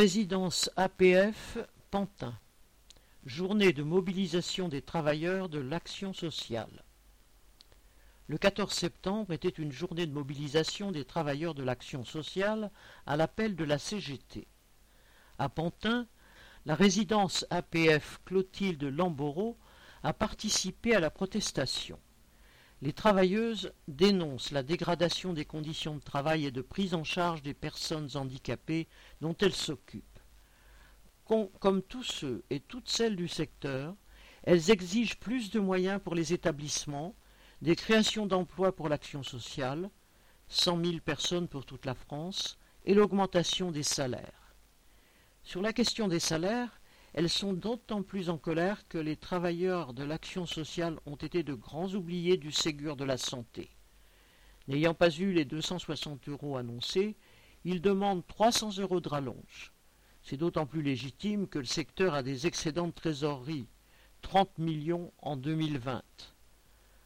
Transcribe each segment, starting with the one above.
Résidence APF Pantin. Journée de mobilisation des travailleurs de l'action sociale. Le 14 septembre était une journée de mobilisation des travailleurs de l'action sociale à l'appel de la CGT. À Pantin, la résidence APF Clotilde Lamboreau a participé à la protestation. Les travailleuses dénoncent la dégradation des conditions de travail et de prise en charge des personnes handicapées dont elles s'occupent. Comme tous ceux et toutes celles du secteur, elles exigent plus de moyens pour les établissements, des créations d'emplois pour l'action sociale, cent mille personnes pour toute la France, et l'augmentation des salaires. Sur la question des salaires, elles sont d'autant plus en colère que les travailleurs de l'action sociale ont été de grands oubliés du Ségur de la santé. N'ayant pas eu les 260 euros annoncés, ils demandent 300 euros de rallonge. C'est d'autant plus légitime que le secteur a des excédents de trésorerie, 30 millions en 2020.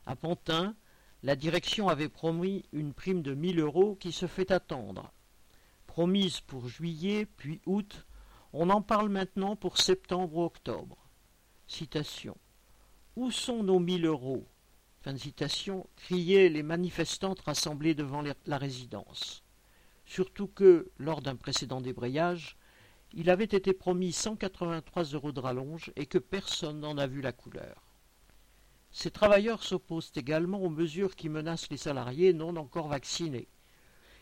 À Pantin, la direction avait promis une prime de 1000 euros qui se fait attendre. Promise pour juillet puis août, on en parle maintenant pour septembre ou octobre. Citation. Où sont nos mille euros? Fin citation, criaient les manifestantes rassemblées devant la résidence. Surtout que, lors d'un précédent débrayage, il avait été promis 183 euros de rallonge et que personne n'en a vu la couleur. Ces travailleurs s'opposent également aux mesures qui menacent les salariés non encore vaccinés.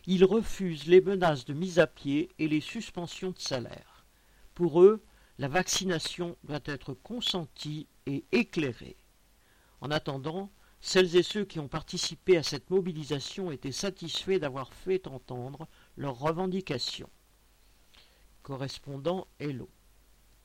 Ils refusent les menaces de mise à pied et les suspensions de salaire. Pour eux, la vaccination doit être consentie et éclairée. En attendant, celles et ceux qui ont participé à cette mobilisation étaient satisfaits d'avoir fait entendre leurs revendications. Correspondant Hello.